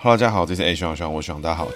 Hello，大家好，这是 H 王，希望我希望大家好。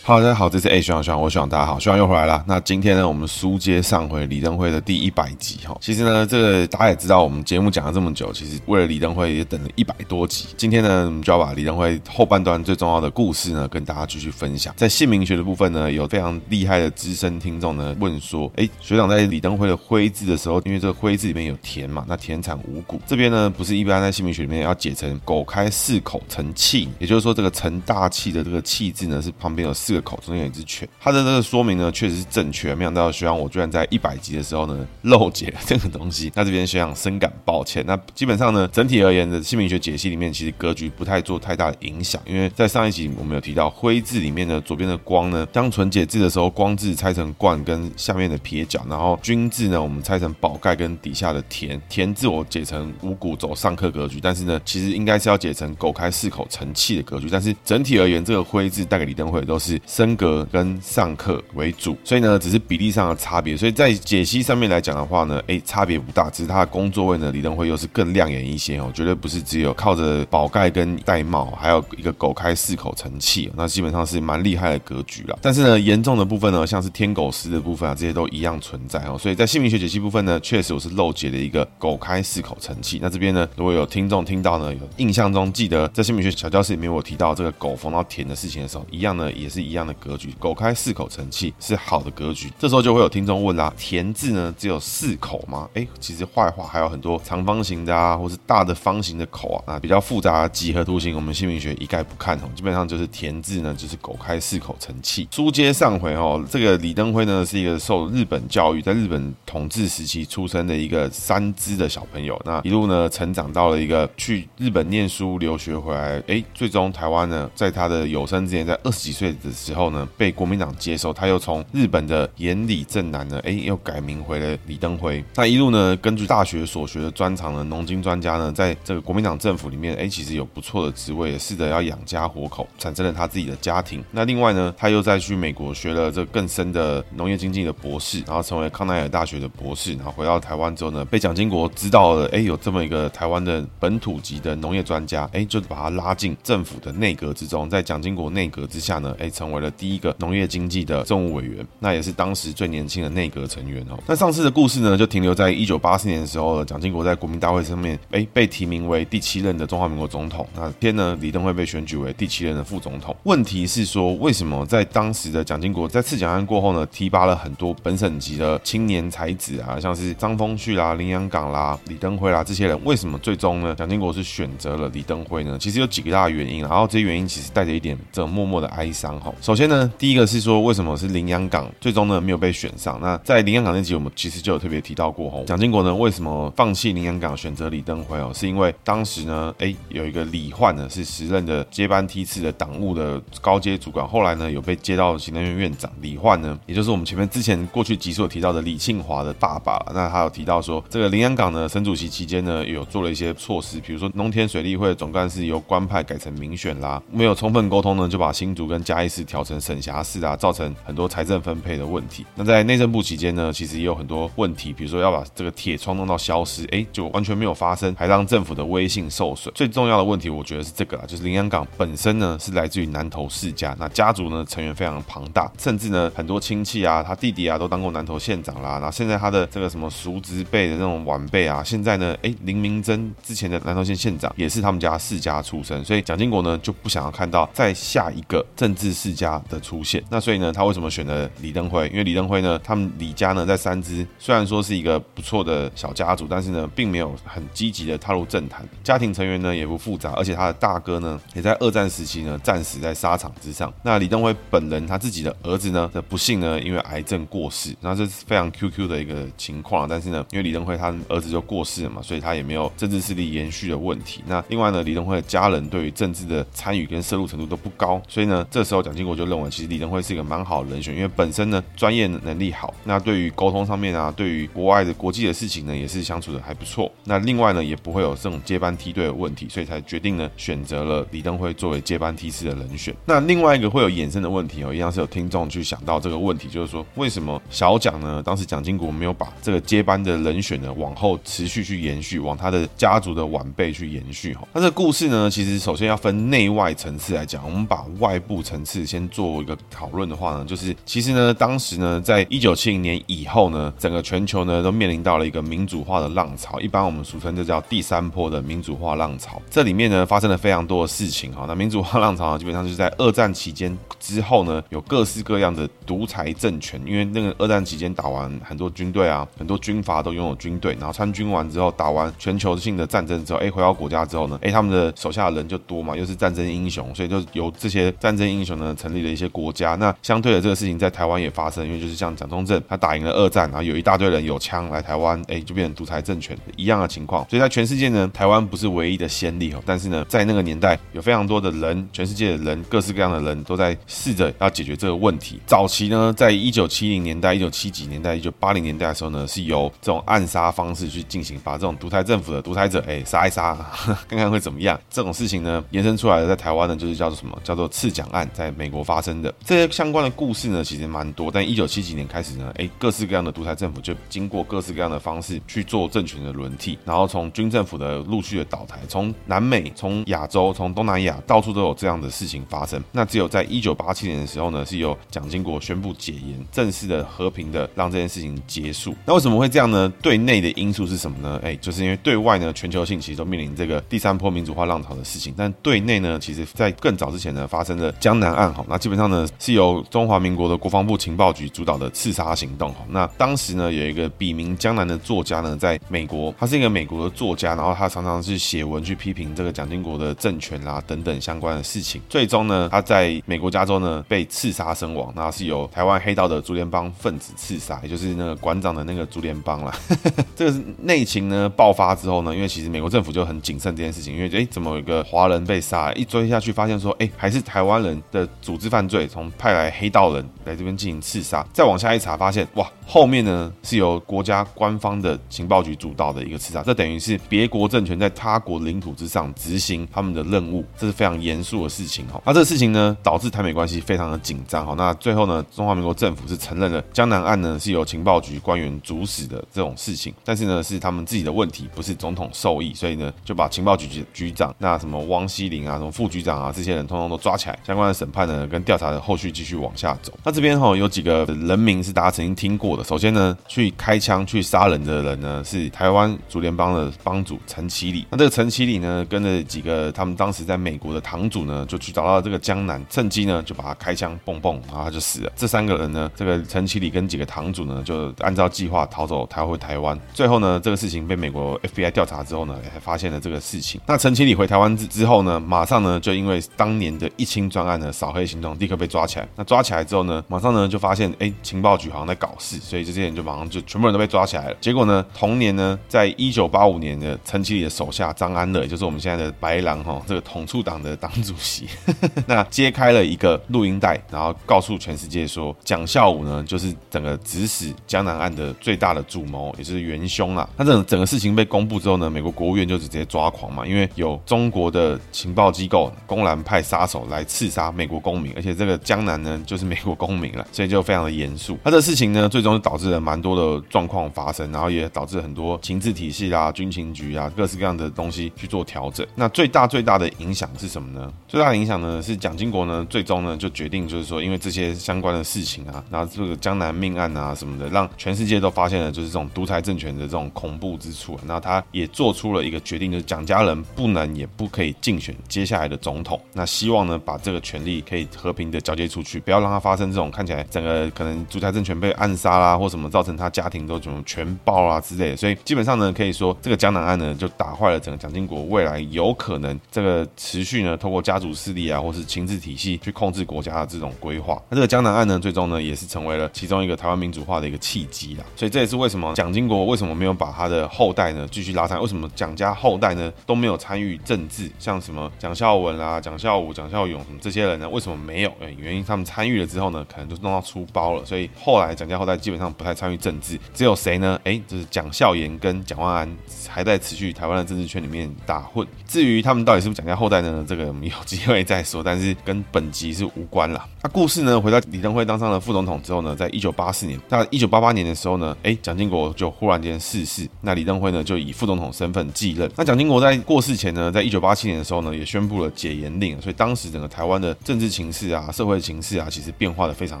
好，大家好，这是 A 徐朗徐朗，我徐朗，大家好，徐朗又回来了。那今天呢，我们书接上回李登辉的第一百集哈。其实呢，这个大家也知道，我们节目讲了这么久，其实为了李登辉也等了一百多集。今天呢，我们就要把李登辉后半段最重要的故事呢，跟大家继续分享。在姓名学的部分呢，有非常厉害的资深听众呢问说，哎，学长在李登辉的辉字的时候，因为这个辉字里面有田嘛，那田产五谷，这边呢不是一般在姓名学里面要解成狗开四口成气，也就是说这个成大气的这个气字呢，是旁边有四这个口，中间有一只犬。它的这个说明呢，确实是正确。没想到学长我居然在一百集的时候呢漏解了这个东西。那这边学长深感抱歉。那基本上呢，整体而言的姓名学解析里面，其实格局不太做太大的影响。因为在上一集我们有提到灰字里面的左边的光呢，当纯解字的时候，光字拆成冠跟下面的撇角，然后军字呢，我们拆成宝盖跟底下的田。田字我解成五谷走上克格局，但是呢，其实应该是要解成狗开四口成器的格局。但是整体而言，这个灰字带给李登辉都是升格跟上课为主，所以呢，只是比例上的差别。所以在解析上面来讲的话呢，哎，差别不大，只是他的工作位呢，李登辉又是更亮眼一些哦，绝对不是只有靠着宝盖跟玳瑁，还有一个狗开四口成器，那基本上是蛮厉害的格局了。但是呢，严重的部分呢，像是天狗师的部分啊，这些都一样存在哦。所以在姓名学解析部分呢，确实我是漏解了一个狗开四口成器。那这边呢，如果有听众听到呢，有印象中记得在姓名学小教室里面我提到这个狗逢到田的事情的时候，一样呢，也是一一样的格局，狗。开四口成器是好的格局，这时候就会有听众问啦：田字呢只有四口吗？哎，其实坏话还有很多长方形的啊，或是大的方形的口啊，啊比较复杂几何图形，我们姓名学一概不看哦。基本上就是田字呢就是狗开四口成器。书接上回哦，这个李登辉呢是一个受日本教育，在日本统治时期出生的一个三资的小朋友，那一路呢成长到了一个去日本念书留学回来，哎，最终台湾呢在他的有生之年，在二十几岁的时候呢被。国民党接收，他又从日本的岩里正男呢，哎，又改名回了李登辉。那一路呢，根据大学所学的专长呢，农经专家呢，在这个国民党政府里面，哎，其实有不错的职位，也试着要养家活口，产生了他自己的家庭。那另外呢，他又再去美国学了这更深的农业经济的博士，然后成为康奈尔大学的博士。然后回到台湾之后呢，被蒋经国知道了，哎，有这么一个台湾的本土级的农业专家，哎，就把他拉进政府的内阁之中，在蒋经国内阁之下呢，哎，成为了第一个农。业经济的政务委员，那也是当时最年轻的内阁成员哦。那上次的故事呢，就停留在一九八四年的时候，蒋经国在国民大会上面，哎，被提名为第七任的中华民国总统。那天呢，李登辉被选举为第七任的副总统。问题是说，为什么在当时的蒋经国在刺蒋案过后呢，提拔了很多本省级的青年才子啊，像是张丰旭啦、林洋港啦、李登辉啦这些人，为什么最终呢，蒋经国是选择了李登辉呢？其实有几个大的原因，然后这些原因其实带着一点这默默的哀伤哈。首先呢，第一个。是说为什么是林洋港最终呢没有被选上？那在林洋港那集我们其实就有特别提到过哦，蒋经国呢为什么放弃林洋港选择李登辉哦？是因为当时呢，哎有一个李焕呢是时任的接班梯次的党务的高阶主管，后来呢有被接到行政院院长。李焕呢，也就是我们前面之前过去集数有提到的李庆华的爸爸。那他有提到说，这个林洋港呢，省主席期间呢有做了一些措施，比如说农田水利会总干事由官派改成民选啦，没有充分沟通呢，就把新竹跟嘉义市调成省辖市。啊，造成很多财政分配的问题。那在内政部期间呢，其实也有很多问题，比如说要把这个铁窗弄到消失，哎，就完全没有发生，还让政府的威信受损。最重要的问题，我觉得是这个啊，就是林洋港本身呢是来自于南投世家，那家族呢成员非常庞大，甚至呢很多亲戚啊，他弟弟啊都当过南投县长啦。那现在他的这个什么叔侄辈的那种晚辈啊，现在呢，哎，林明珍之前的南投县县长也是他们家世家出身，所以蒋经国呢就不想要看到再下一个政治世家家的出现。那所以呢，他为什么选择李登辉？因为李登辉呢，他们李家呢，在三芝虽然说是一个不错的小家族，但是呢，并没有很积极的踏入政坛，家庭成员呢也不复杂，而且他的大哥呢，也在二战时期呢战死在沙场之上。那李登辉本人他自己的儿子呢的不幸呢，因为癌症过世，那这是非常 QQ 的一个情况。但是呢，因为李登辉他儿子就过世了嘛，所以他也没有政治势力延续的问题。那另外呢，李登辉的家人对于政治的参与跟涉入程度都不高，所以呢，这时候蒋经我就认为，其实李登辉是一个蛮好的人选，因为本身呢专业能力好，那对于沟通上面啊，对于国外的国际的事情呢，也是相处的还不错。那另外呢，也不会有这种接班梯队的问题，所以才决定呢选择了李登辉作为接班梯次的人选。那另外一个会有衍生的问题哦，一样是有听众去想到这个问题，就是说为什么小蒋呢？当时蒋经国没有把这个接班的人选呢往后持续去延续，往他的家族的晚辈去延续哈？那这个故事呢，其实首先要分内外层次来讲，我们把外部层次先做一个讨论的话呢，就是其实呢，当时呢，在一九七零年以后呢，整个全球呢都面临到了一个民主化的浪潮，一般我们俗称就叫第三波的民主化浪潮。这里面呢发生了非常多的事情哈。那民主化浪潮呢，基本上就是在二战期间之后呢，有各式各样的独裁政权，因为那个二战期间打完很多军队啊，很多军阀都拥有军队，然后参军完之后打完全球性的战争之后，哎，回到国家之后呢，哎，他们的手下的人就多嘛，又是战争英雄，所以就由这些战争英雄呢成立了一些国家。那相对的这个事情在台湾也发生，因为就是像蒋中正他打赢了二战，然后有一大堆人有枪来台湾，哎，就变成独裁政权一样的情况。所以在全世界呢，台湾不是唯一的先例哦，但是呢，在那个年代有非常多的人，全世界的人，各式各样的人都在试着要解决这个问题。早期呢，在一九七零年代、一九七几年代、一九八零年代的时候呢，是由这种暗杀方式去进行，把这种独裁政府的独裁者哎杀一杀，看看会怎么样。这种事情呢，延伸出来的在台湾呢，就是叫做什么？叫做刺蒋案，在美国发生的这些相关的故事呢，其实蛮多。但一九七几年开始呢，哎，各式各样的独裁政府就经过各式各样的方式去做政权的轮替，然后从军政府的陆续的倒台，从南美、从亚洲、从东南亚，到处都有这样的事情发生。那只有在一九八七年的时候呢，是由蒋经国宣布解严，正式的和平的让这件事情结束。那为什么会这样呢？对内的因素是什么呢？哎，就是因为对外呢，全球性其实都面临这个第三波民主化浪潮的事情，但对内呢，其实在更早之前呢，发生了江南案哈。那基本上呢，是由中华民国的国防部情报局主导的刺杀行动哈。那当时呢，有一个笔名江南的作家呢，在美国，他是一个美国的作家，然后他常常是写文去批评这个蒋经国的政权啦等等相关的事情。最终呢，他在美国加州呢被刺杀身亡，那是由台湾黑道的竹联帮分子刺杀，也就是那个馆长的那个竹联帮啦。这个内情呢爆发之后呢，因为其实美国政府就很谨慎这件事情，因为诶怎么有一个华人被杀，一追下去发现说，诶还是台湾人的组织犯罪，从派来黑道人来这边进行刺杀，再往下一查发现，哇，后面呢是由国家官方的情报局主导的一个刺杀，这等于是别国政权在他国领土之上执行他们的任务，这是非常严肃的事情哈。那这个事情呢导致台美关系非常的紧张哈。那最后呢，中华民国政府是承认了江南案呢是由情报局官员主使的这种事情，但是呢是他们自己的问题，不是总统授意，所以呢就把情报局局局长那什么汪希林啊、什么副局长啊这些人通通都抓起来，相关的审判呢跟调查的后续继续往下走。那这边哈有几个人名是大家曾经听过的，首先呢去开枪去杀人的人呢是台湾竹联帮的帮主陈其礼，那这个陈其礼呢跟着几个他们当时在美国的堂主呢就去找到这个江南，趁机呢就把他开枪蹦蹦，然后他就死了。这三个人呢，这个陈其礼跟几个堂主呢就按照计划逃走，逃回台湾。最后呢这个事情被美国 FBI 调查之后呢，才发现了这个事情。那陈其礼回台湾之之后呢，马上呢就因为当年的一清专案呢扫黑行动，立刻被抓起来。那抓起来之后呢，马上呢就发现，哎，情报局好像在搞事，所以这些人就马上就全部人都被抓起来了。结果呢，同年呢，在一九八五年的陈其礼的手下张安乐，也就是我们现在的白狼哈，这个统促党的党主席，那揭开了一个录音带，然后告诉全世界说，蒋孝武呢就是整个指使江南案的最大的主谋，也是元凶啊。那这种整个事情被公布之后呢，美国国务院就直接抓狂嘛，因为有中国的情报机构公然派杀手来刺杀美国公公民，而且这个江南呢就是美国公民了，所以就非常的严肃。那这事情呢，最终导致了蛮多的状况发生，然后也导致很多情治体系啦、军情局啊各式各样的东西去做调整。那最大最大的影响是什么呢？最大的影响呢是蒋经国呢最终呢就决定就是说，因为这些相关的事情啊，然后这个江南命案啊什么的，让全世界都发现了就是这种独裁政权的这种恐怖之处。那他也做出了一个决定，就是蒋家人不能也不可以竞选接下来的总统。那希望呢把这个权力可以和平的交接出去，不要让它发生这种看起来整个可能独裁政权被暗杀啦，或什么造成他家庭都这种全爆啊之类的。所以基本上呢，可以说这个江南案呢就打坏了整个蒋经国未来有可能这个持续呢透过家族势力啊，或是情治体系去控制国家的这种规划。那这个江南案呢，最终呢也是成为了其中一个台湾民主化的一个契机啦。所以这也是为什么蒋经国为什么没有把他的后代呢继续拉上？为什么蒋家后代呢都没有参与政治？像什么蒋孝文啊、蒋孝武、蒋孝勇什么这些人呢？为什么没有？诶，原因他们参与了之后呢，可能就弄到出包了，所以后来蒋家后代基本上不太参与政治，只有谁呢？哎，就是蒋孝严跟蒋万安还在持续台湾的政治圈里面打混。至于他们到底是不是蒋家后代呢？这个我们有机会再说，但是跟本集是无关了。那故事呢，回到李登辉当上了副总统之后呢，在一九八四年，那一九八八年的时候呢，诶，蒋经国就忽然间逝世，那李登辉呢就以副总统身份继任。那蒋经国在过世前呢，在一九八七年的时候呢，也宣布了解严令，所以当时整个台湾的政治情势啊、社会情势啊，其实变化的非常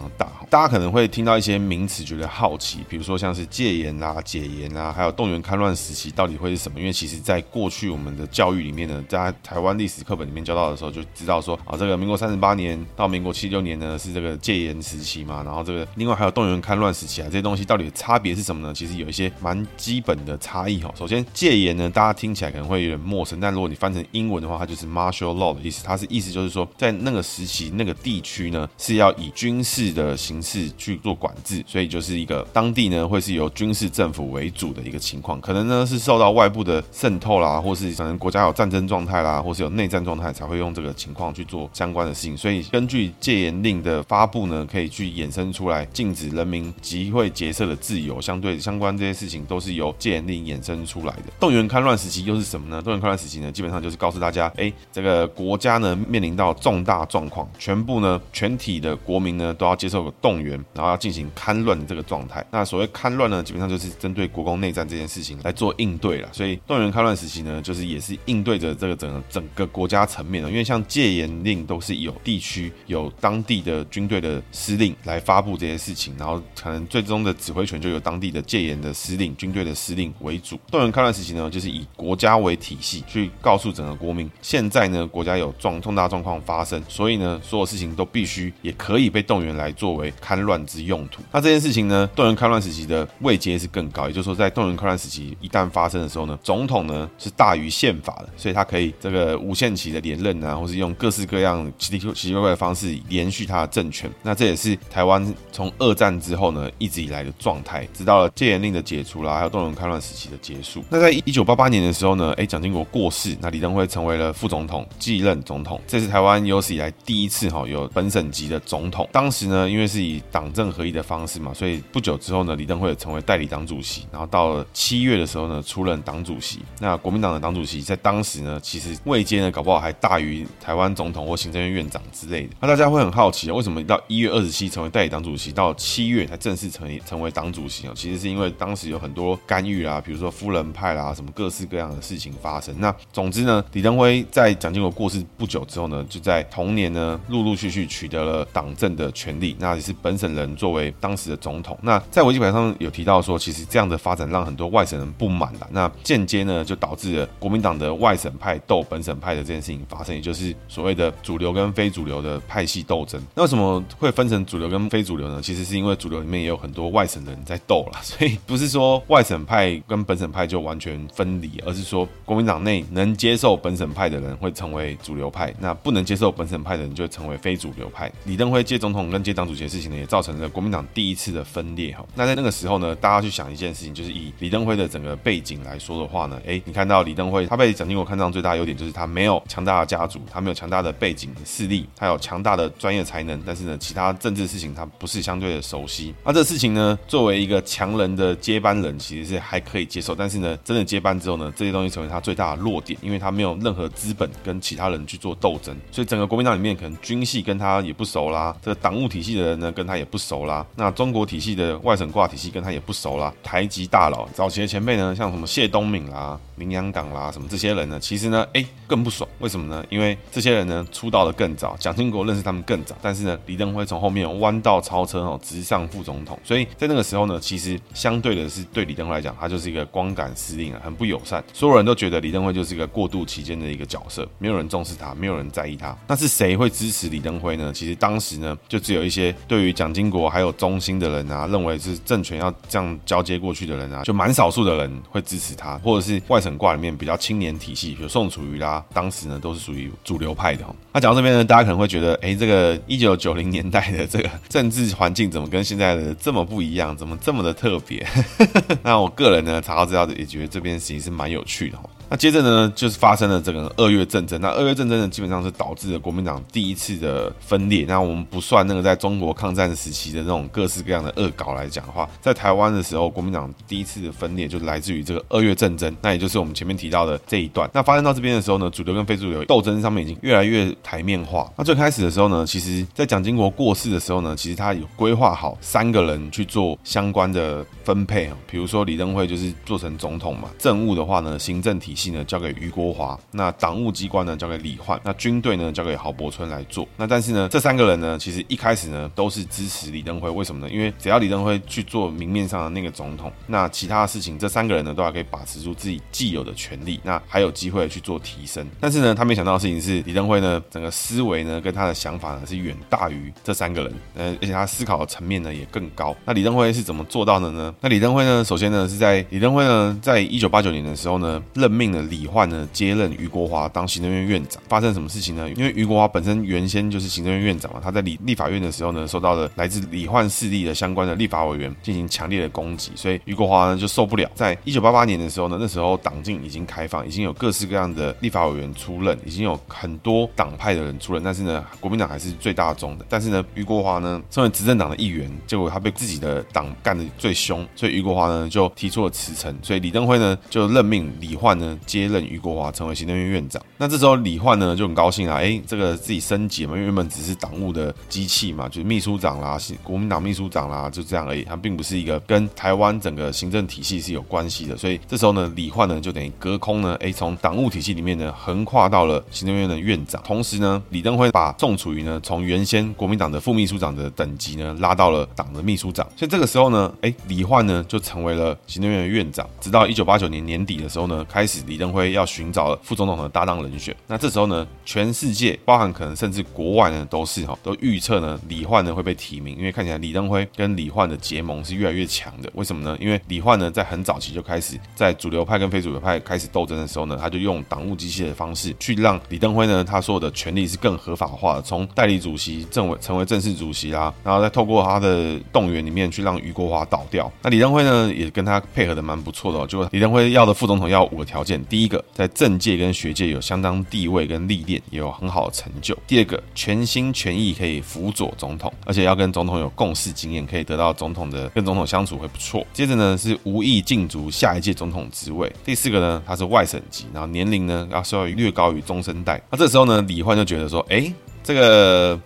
的大。大家可能会听到一些名词，觉得好奇，比如说像是戒严啊、解严啊，还有动员戡乱时期到底会是什么？因为其实在过去我们的教育里面呢，在台湾历史课本里面教到的时候，就知道说啊，这个民国三十八年到民国七六年呢是这个戒严时期嘛，然后这个另外还有动员戡乱时期啊，这些东西到底差别是什么呢？其实有一些蛮基本的差异哈。首先戒严呢，大家听起来可能会有点陌生，但如果你翻成英文的话，它就是 martial law 的意思，它是意思就是说在那个时期那个地区呢是要以军事的形式去做管制，所以就是一个当地呢会是由军事政府为主的一个情况，可能呢是受到外部的渗透啦，或是可能国家有战争状态啦，或是有内战状态才会用这个情况去做相关的事情。所以根据戒严令的发布呢，可以去衍生出来禁止人民集会结社的自由，相对相关这些事情都是由戒严令衍生出来的。动员戡乱时期又是什么呢？动员戡乱时期呢，基本上就是告诉大家，哎，这个国家呢面临到重大状况，全部呢全体的国民呢都要接受动员，然后要进行戡乱的这个状态。那所谓戡乱呢，基本上就是针对国共内战这件事情来做应对了。所以动员戡乱时期呢，就是也是应对着这个整个整个国家层面的，因为像戒严令都是有地区有当地地的军队的司令来发布这些事情，然后可能最终的指挥权就由当地的戒严的司令、军队的司令为主。动员戡乱时期呢，就是以国家为体系去告诉整个国民，现在呢国家有重重大状况发生，所以呢所有事情都必须也可以被动员来作为戡乱之用途。那这件事情呢，动员戡乱时期的位阶是更高，也就是说在动员戡乱时期一旦发生的时候呢，总统呢是大于宪法的，所以他可以这个无限期的连任啊，或是用各式各样奇奇奇怪怪的方式连续他的政权。那这也是台湾从二战之后呢一直以来的状态，直到了戒严令的解除啦，还有动员戡乱时期的结束。那在一九八八年的时候呢，哎，蒋经国过世，那李登辉成为了副总统，继任总统。这是台湾有史以来第一次哈有本省级的总统。当时呢，因为是以党政合一的方式嘛，所以不久之后呢，李登辉也成为代理党主席。然后到了七月的时候呢，出任党主席。那国民党的党主席在当时呢，其实位阶呢，搞不好还大于台湾总统或行政院院长之类的。那大家会很好奇啊，为什么到一月二十七成为代理党主席，到七月才正式成为成为党主席啊？其实是因为当时有很多干预啦，比如说夫人派啦，什么各式各样的事情发生。那总之呢，李登辉在蒋经国过世不久之后呢，就在同年呢，陆陆续续取得了党政的权利，那也是本省人作为当时的总统。那在维基百科上有提到说，其实这样的发展让很多外省人不满了，那间接呢就导致了国民党的外省派斗本省派的这件事情发生，也就是所谓的主流跟非主流的派系斗争。那为什么会分成主流跟非主流呢？其实是因为主流里面也有很多外省人在斗了，所以不是说外省派跟本省派就完全分离，而是说国民党内能接受本省派的人会成为主流派，那不能接受本省派的人就成为非主流派。李登辉接总统跟接党主席的事情呢，也造成了国民党第一次的分裂哈。那在那个时候呢，大家去想一件事情，就是以李登辉的整个背景来说的话呢，哎，你看到李登辉他被蒋经国看上最大的优点就是他没有强大的家族，他没有强大的背景势力，他有强大的专业才能，但是呢，其他政治事情他不是相对的熟悉。那这事情呢，作为一个强人的接班人，其实是还可以接受，但是呢，真的接班之后呢，这些东西成为他最大的弱点，因为他没有任何资本跟其他人去做斗争，所以整个国民党里面可能军系跟他也不熟啦，这个党务体系的人呢跟他也不熟啦，那中国体系的外省挂体系跟他也不熟啦，台籍大佬早期的前辈呢，像什么谢东闵啦、林洋港啦什么这些人呢，其实呢，哎，更不爽，为什么呢？因为这些人呢出道的更早，蒋经国认识他们更早，但是呢，李登辉从后面弯道超车哦，直上副总统，所以在那个时候呢，其实相对的是对李登辉来讲，他就是一个光杆司令啊，很不友善，所有人都觉得李登辉就是一个过渡期间的一个角色，没有人重视他，没有人在意他。那是谁会支持李登辉呢？其实当时呢，就只有一些对于蒋经国还有中心的人啊，认为是政权要这样交接过去的人啊，就蛮少数的人会支持他，或者是外省挂里面比较青年体系，比如宋楚瑜啦，当时呢都是属于主流派的。那讲到这边呢，大家可能会觉得，哎，这个一九九零年代的这个政治环境怎么跟现在的这么不一样？怎么这么的特别？那我个人呢，查到资料也觉得这边其实是蛮有趣的。那接着呢，就是发生了这个二月战争。那二月战争呢，基本上是导致了国民党第一次的分裂。那我们不算那个在中国抗战时期的那种各式各样的恶搞来讲的话，在台湾的时候，国民党第一次的分裂就来自于这个二月战争。那也就是我们前面提到的这一段。那发生到这边的时候呢，主流跟非主流斗争上面已经越来越台面化。那最开始的时候呢，其实在蒋经国过世的时候呢，其实他有规划好三个人去做相关的分配，比如说李登辉就是做成总统嘛，政务的话呢，行政体系呢交给俞国华，那党务机关呢交给李焕，那军队呢交给郝柏村来做。那但是呢，这三个人呢，其实一开始呢都是支持李登辉，为什么呢？因为只要李登辉去做明面上的那个总统，那其他的事情这三个人呢都还可以把持住自己既有的权力，那还有机会去做提升。但是呢，他没想到的事情是李登辉呢整个思维呢跟他的想法呢是远大于这三个人，呃，而且他思考的层面呢也更高。那李登辉是怎么做到的呢？那李登辉呢，首先呢是在李登辉呢在一九八九年的时候呢，任命李焕呢接任余国华当行政院院长。发生什么事情呢？因为余国华本身原先就是行政院院长嘛，他在立立法院的时候呢，受到了来自李焕势力的相关的立法委员进行强烈的攻击，所以余国华呢就受不了。在一九八八年的时候呢，那时候党禁已经开放，已经有各式各样的立法委员出任，已经有很多党派的人出任，但是呢，国民党还是最大宗的。但是呢，余国华呢身为执政党的一员，结果他被自己的党干得最凶，所以余国华呢就提出了辞呈。所以李登辉呢就任命李焕呢接任俞国华成为行政院院长。那这时候李焕呢就很高兴啊，哎，这个自己升级嘛，因为原本只是党务的机器嘛，就是秘书长啦，国民党秘书长啦，就这样而已。他并不是一个跟台湾整个行政体系是有关系的。所以这时候呢，李焕呢就等于隔空呢，哎，从党务体系里面呢横跨到了行政院的院长。同时呢，李登辉把宋楚瑜呢从原先国民党的副秘书长的等级呢拉到了党的秘书长。所以这个时候呢，哎，李焕呢就成为了行政院的院长。直到一九八九年年底的时候呢，开始李登辉要寻找副总统的搭档人选。那这时候呢，全世界包含可能甚至国外呢，都是哈都预测呢，李焕呢会被提名，因为看起来李登辉跟李焕的结盟是越来越强的。为什么呢？因为李焕呢在很早期就开始在主流派跟非主流派开始斗争的时候呢，他就用党务机器的方式去让李登辉呢他所有的权力是更合法化的，从代理主席政委成为正式主席啦，然后再透过他的动员里面去让余国华倒掉。那李登辉呢也跟他配合的蛮不错的哦，就李登辉要的副总统要五个条件：第一个，在政界跟学界有相当地位跟历练，也有很好的成就；第二个，全心全意可以辅佐总统，而且要跟总统有共事经验，可以得到总统的跟总统相处会不错。接着呢是无意竞逐下一届总统职位。第四个呢，他是外省籍，然后年龄呢要稍微略高于中生代。那这时候呢，李焕就觉得说，哎，这个。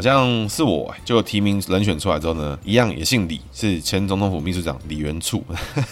好像是我，就提名人选出来之后呢，一样也姓李，是前总统府秘书长李元簇。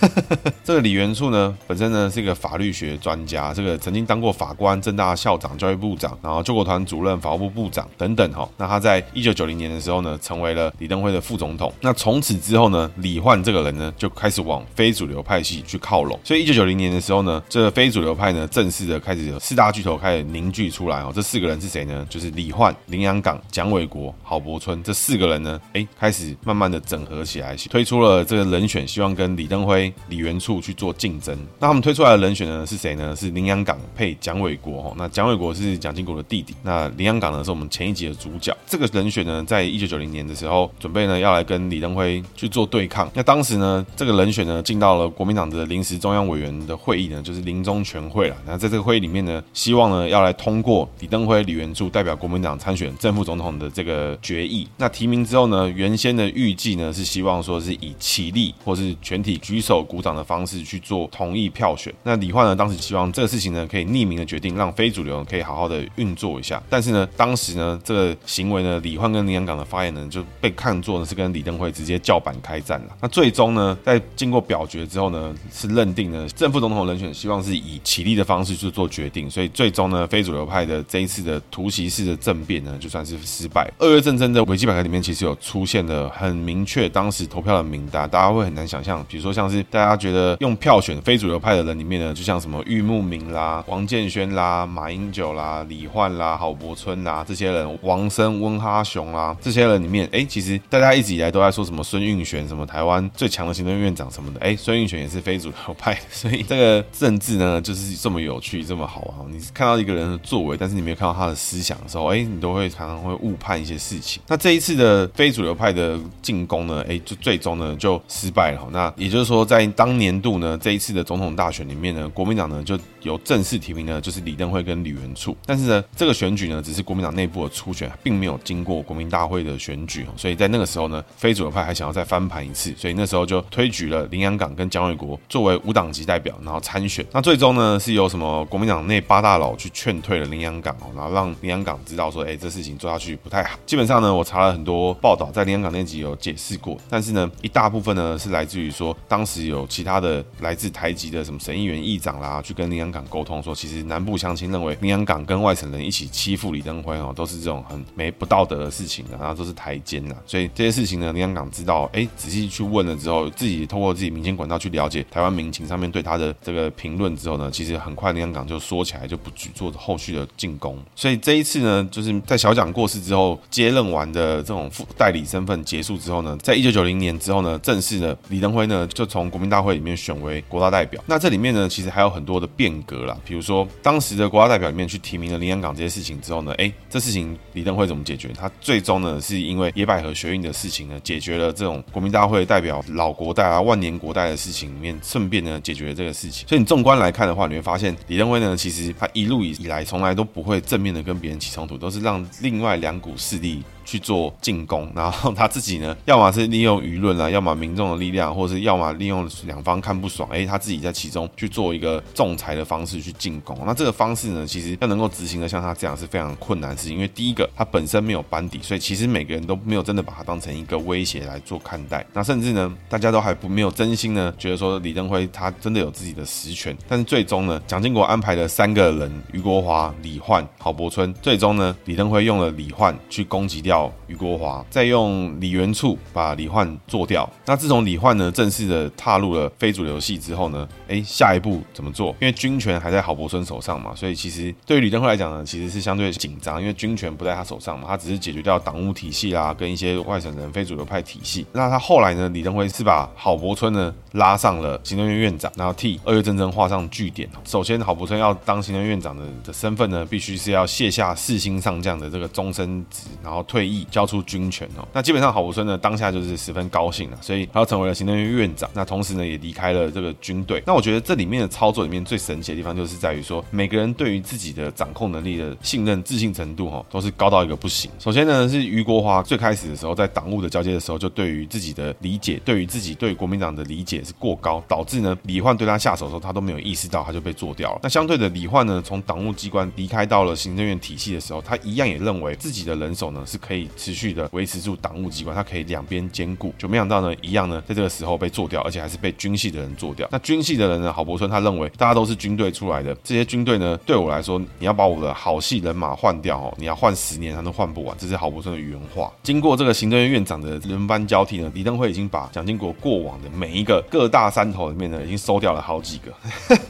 这个李元簇呢，本身呢是一个法律学专家，这个曾经当过法官、政大校长、教育部长，然后救国团主任、法务部部长等等哈。那他在一九九零年的时候呢，成为了李登辉的副总统。那从此之后呢，李焕这个人呢就开始往非主流派系去靠拢。所以一九九零年的时候呢，这个非主流派呢正式的开始有四大巨头开始凝聚出来哦。这四个人是谁呢？就是李焕、林洋港、蒋伟国。郝柏村这四个人呢，哎，开始慢慢的整合起来，推出了这个人选，希望跟李登辉、李元簇去做竞争。那他们推出来的人选呢是谁呢？是林洋港配蒋伟国哦。那蒋伟国是蒋经国的弟弟，那林洋港呢是我们前一集的主角。这个人选呢，在一九九零年的时候，准备呢要来跟李登辉去做对抗。那当时呢，这个人选呢进到了国民党的临时中央委员的会议呢，就是临终全会了。那在这个会议里面呢，希望呢要来通过李登辉、李元簇代表国民党参选正副总统的这个。个决议。那提名之后呢，原先的预计呢是希望说是以起立或是全体举手鼓掌的方式去做同意票选。那李焕呢当时希望这个事情呢可以匿名的决定，让非主流可以好好的运作一下。但是呢，当时呢这个行为呢，李焕跟林洋港的发言呢就被看作呢是跟李登辉直接叫板开战了。那最终呢，在经过表决之后呢，是认定呢正副总统人选希望是以起立的方式去做决定。所以最终呢，非主流派的这一次的突袭式的政变呢，就算是失败。二月政争的维基百科里面其实有出现了很明确当时投票的名单，大家会很难想象，比如说像是大家觉得用票选非主流派的人里面呢，就像什么玉木明啦、王建煊啦、马英九啦、李焕啦、郝柏村啦这些人，王生、温哈雄啦这些人里面，哎，其实大家一直以来都在说什么孙运璇什么台湾最强的行政院院长什么的，哎，孙运璇也是非主流派，所以这个政治呢就是这么有趣，这么好玩。你看到一个人的作为，但是你没有看到他的思想的时候，哎，你都会常常会误判 一些事情。那这一次的非主流派的进攻呢，哎，就最终呢就失败了。那也就是说，在当年度呢这一次的总统大选里面呢，国民党呢就有正式提名的，就是李登辉跟李元簇。但是呢，这个选举呢，只是国民党内部的初选，并没有经过国民大会的选举。所以在那个时候呢，非主流派还想要再翻盘一次，所以那时候就推举了林洋港跟蒋伟国作为无党籍代表，然后参选。那最终呢，是由什么国民党内八大佬去劝退了林洋港，然后让林洋港知道说，哎，这事情做下去不太好。基本上呢，我查了很多报道，在林洋港那集有解释过，但是呢，一大部分呢是来自于说，当时有其他的来自台籍的什么省议员、议长啦，去跟林洋港沟通说，其实南部乡亲认为林洋港跟外省人一起欺负李登辉哦，都是这种很没不道德的事情的，然后都是台奸呐。所以这些事情呢，林洋港知道，哎，仔细去问了之后，自己透过自己民间管道去了解台湾民情上面对他的这个评论之后呢，其实很快林洋港就说起来就不去做后续的进攻。所以这一次呢，就是在小蒋过世之后接任完的这种副代理身份结束之后呢，在一九九零年之后呢，正式的李登辉呢就从国民大会里面选为国大代表。那这里面呢，其实还有很多的变格啦，比如说当时的国家代表里面去提名了林洋港这些事情之后呢，哎，这事情李登辉怎么解决？他最终呢是因为野百合学运的事情呢，解决了这种国民大会代表老国代啊、万年国代的事情里面，顺便呢解决了这个事情。所以你纵观来看的话，你会发现李登辉呢，其实他一路以以来从来都不会正面的跟别人起冲突，都是让另外两股势力。去做进攻，然后他自己呢，要么是利用舆论啊，要么民众的力量，或者是要么利用两方看不爽，哎，他自己在其中去做一个仲裁的方式去进攻。那这个方式呢，其实要能够执行的像他这样是非常困难的事情，因为第一个他本身没有班底，所以其实每个人都没有真的把他当成一个威胁来做看待。那甚至呢，大家都还不没有真心呢，觉得说李登辉他真的有自己的实权。但是最终呢，蒋经国安排了三个人，余国华、李焕、郝柏村，最终呢，李登辉用了李焕去攻击掉。俞国华再用李元簇把李焕做掉。那自从李焕呢正式的踏入了非主流系之后呢，哎，下一步怎么做？因为军权还在郝柏村手上嘛，所以其实对于李登辉来讲呢，其实是相对紧张，因为军权不在他手上嘛，他只是解决掉党务体系啦，跟一些外省人非主流派体系。那他后来呢，李登辉是把郝柏村呢拉上了行政院院长，然后替二月政争画上句点。首先，郝柏村要当行政院长的的身份呢，必须是要卸下四星上将的这个终身职，然后退交。出军权哦，那基本上郝柏村呢当下就是十分高兴了，所以他成为了行政院院长。那同时呢也离开了这个军队。那我觉得这里面的操作里面最神奇的地方就是在于说，每个人对于自己的掌控能力的信任、自信程度哈，都是高到一个不行。首先呢是余国华最开始的时候在党务的交接的时候，就对于自己的理解，对于自己对国民党的理解是过高，导致呢李焕对他下手的时候，他都没有意识到，他就被做掉了。那相对的李焕呢从党务机关离开到了行政院体系的时候，他一样也认为自己的人手呢是可以持续的维持住。党务机关，他可以两边兼顾，就没想到呢，一样呢，在这个时候被做掉，而且还是被军系的人做掉。那军系的人呢，郝柏村他认为大家都是军队出来的，这些军队呢，对我来说，你要把我的好戏人马换掉哦，你要换十年他都换不完，这是郝柏村的原话。经过这个行政院院长的轮班交替呢，李登辉已经把蒋经国过往的每一个各大山头里面呢，已经收掉了好几个。